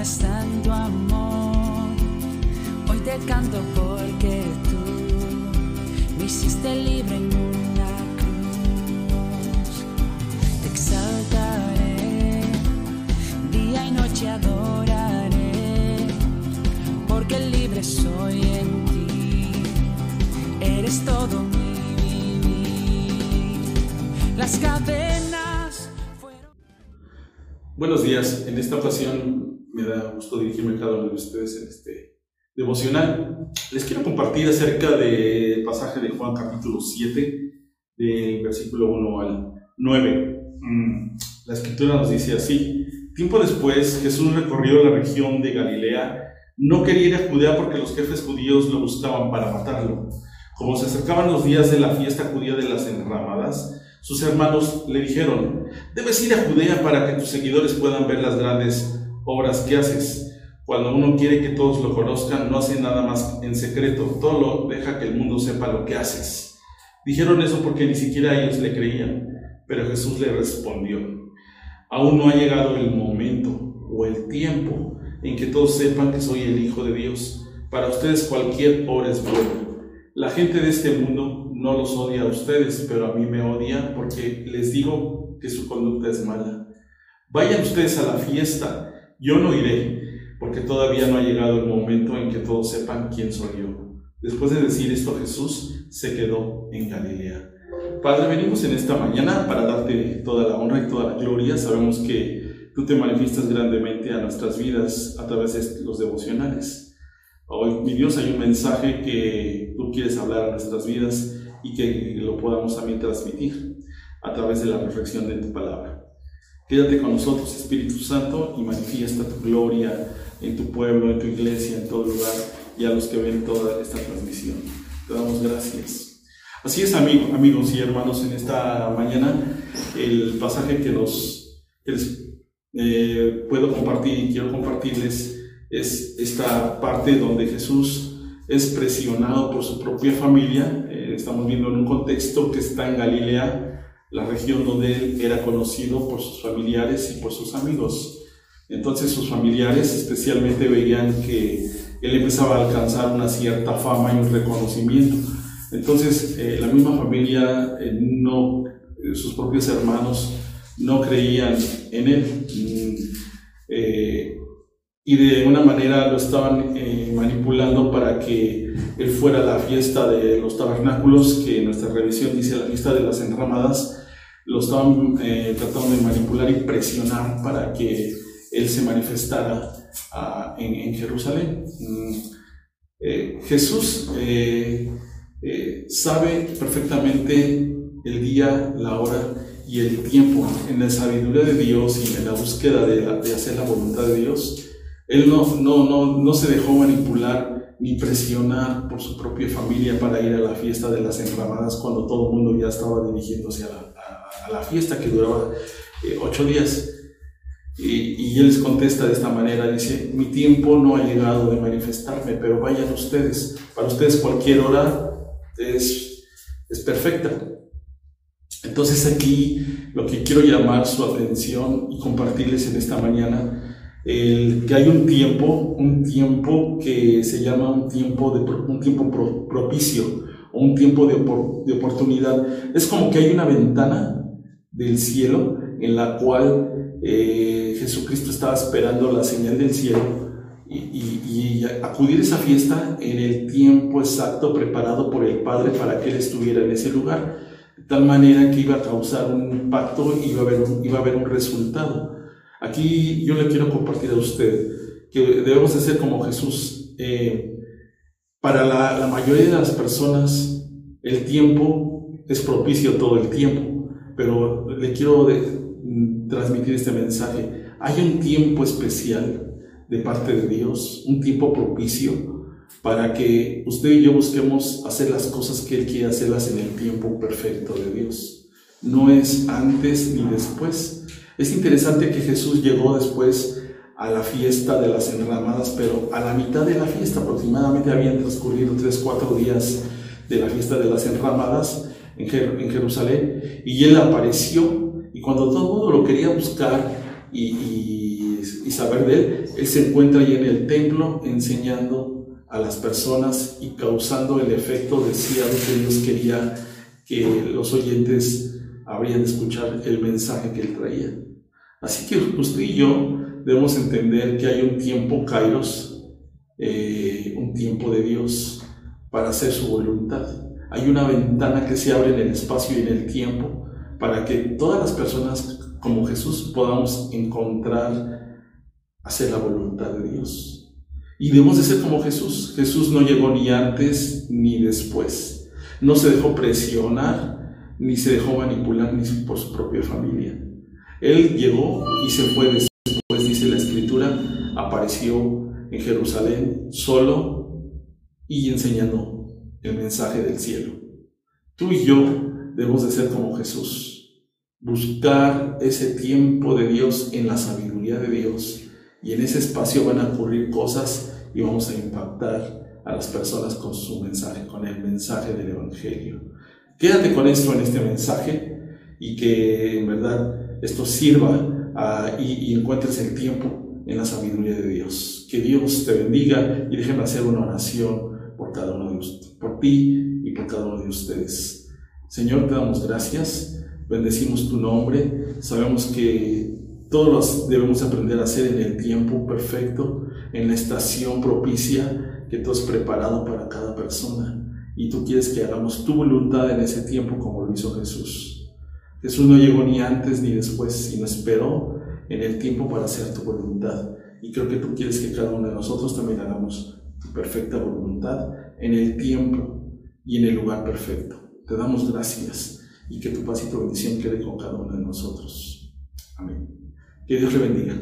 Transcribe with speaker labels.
Speaker 1: está en tu amor. Hoy te canto porque tú me hiciste libre en una cruz. Te exaltaré, día y noche adoraré, porque libre soy en ti. Eres todo mi vivir. Las cadenas.
Speaker 2: Buenos días, en esta ocasión me da gusto dirigirme a cada uno de ustedes en este devocional. Les quiero compartir acerca del pasaje de Juan capítulo 7, del versículo 1 al 9. Mm, La escritura nos dice así, tiempo después Jesús recorrió la región de Galilea, no quería ir a Judea porque los jefes judíos lo buscaban para matarlo. Como se acercaban los días de la fiesta judía de las enramadas, sus hermanos le dijeron, debes ir a Judea para que tus seguidores puedan ver las grandes obras que haces. Cuando uno quiere que todos lo conozcan, no hace nada más en secreto, todo lo deja que el mundo sepa lo que haces. Dijeron eso porque ni siquiera ellos le creían, pero Jesús le respondió, aún no ha llegado el momento o el tiempo en que todos sepan que soy el Hijo de Dios. Para ustedes cualquier obra es buena. La gente de este mundo no los odia a ustedes, pero a mí me odia porque les digo que su conducta es mala. Vayan ustedes a la fiesta, yo no iré, porque todavía no ha llegado el momento en que todos sepan quién soy yo. Después de decir esto, Jesús se quedó en Galilea. Padre, venimos en esta mañana para darte toda la honra y toda la gloria. Sabemos que tú te manifiestas grandemente a nuestras vidas a través de los devocionales. Hoy, mi Dios, hay un mensaje que tú quieres hablar a nuestras vidas y que lo podamos también transmitir a través de la reflexión de tu palabra. Quédate con nosotros, Espíritu Santo, y manifiesta tu gloria en tu pueblo, en tu iglesia, en todo lugar y a los que ven toda esta transmisión. Te damos gracias. Así es, amigo, amigos y hermanos, en esta mañana el pasaje que, nos, que les eh, puedo compartir y quiero compartirles es esta parte donde Jesús es presionado por su propia familia. Eh, estamos viendo en un contexto que está en Galilea, la región donde él era conocido por sus familiares y por sus amigos. Entonces sus familiares especialmente veían que él empezaba a alcanzar una cierta fama y un reconocimiento. Entonces eh, la misma familia, eh, no, eh, sus propios hermanos no creían en él. Y de una manera lo estaban eh, manipulando para que él fuera la fiesta de los tabernáculos, que en nuestra revisión dice la fiesta de las enramadas, lo estaban eh, tratando de manipular y presionar para que él se manifestara ah, en, Jerusalén. Mm, eh, Jesús sabe perfectamente el día, la hora y el tiempo en la sabiduría de Dios y en la búsqueda de hacer la voluntad de Dios. Él no, no, no, no se dejó manipular ni presionar por su propia familia para ir a la fiesta de las enramadas cuando todo el mundo ya estaba dirigiéndose a la, a- la fiesta que duraba eh, ocho días. Y, y él les contesta de esta manera, dice, mi tiempo no ha llegado de manifestarme, pero vayan ustedes. Para ustedes cualquier hora es, es perfecta. Entonces aquí lo que quiero llamar su atención y compartirles en esta mañana, que hay un tiempo, un tiempo que se llama un tiempo, de, un tiempo pro- propicio o un tiempo de, opor- de oportunidad. Es como que hay una ventana del cielo en la cual eh, Jesucristo estaba esperando la señal del cielo y acudir a esa fiesta en el tiempo exacto preparado por el Padre para que Él estuviera en ese lugar, de tal manera que iba a causar un impacto y iba a haber un, iba a haber un resultado. Aquí yo le quiero compartir a usted que debemos de ser como Jesús. Eh, para la, mayoría de las personas el tiempo es propicio todo el tiempo, pero le quiero mm, transmitir este mensaje. Hay un tiempo especial de parte de Dios, un tiempo propicio para que usted y yo busquemos hacer las cosas que Él quiere hacerlas en el tiempo perfecto de Dios. No es antes ni después. Es interesante que Jesús llegó después a la fiesta de las enramadas, pero a la mitad de la fiesta aproximadamente habían transcurrido tres, cuatro días de la fiesta de las enramadas en Jerusalén, y él apareció, y cuando todo el mundo lo quería buscar, y, saber de él, él se encuentra ahí en el templo enseñando a las personas y causando el efecto deseado que Dios quería que los oyentes habrían de escuchar el mensaje que él traía. Así que usted y yo debemos entender que hay un tiempo, Kairos, eh, un tiempo de Dios para hacer su voluntad. Hay una ventana que se abre en el espacio y en el tiempo para que todas las personas como Jesús podamos encontrar hacer la voluntad de Dios. Y debemos de ser como Jesús. Jesús no llegó ni antes ni después. No se dejó presionar, ni se dejó manipular ni por su propia familia. Él llegó y se fue después, dice la escritura, apareció en Jerusalén solo y enseñando el mensaje del cielo. Tú y yo debemos de ser como Jesús buscar ese tiempo de Dios en la sabiduría de Dios y en ese espacio van a ocurrir cosas y vamos a impactar a las personas con su mensaje, con el mensaje del Evangelio. Quédate con esto en este mensaje y que en verdad esto sirva ah, y, y, encuentres el tiempo en la sabiduría de Dios. Que Dios te bendiga y déjenme hacer una oración por cada uno de ustedes, por ti y por cada uno de ustedes. Señor, te damos gracias bendecimos tu nombre, sabemos que todos debemos aprender a hacer en el tiempo perfecto, en la estación propicia que tú has preparado para cada persona. Y tú quieres que hagamos tu voluntad en ese tiempo como lo hizo Jesús. Jesús no llegó ni antes ni después, sino esperó en el tiempo para hacer tu voluntad. Y creo que tú quieres que cada uno de nosotros también hagamos tu perfecta voluntad en el tiempo y en el lugar perfecto. Te damos gracias y que tu paz y tu bendición quede con cada uno de nosotros. Amén. Que Dios le bendiga.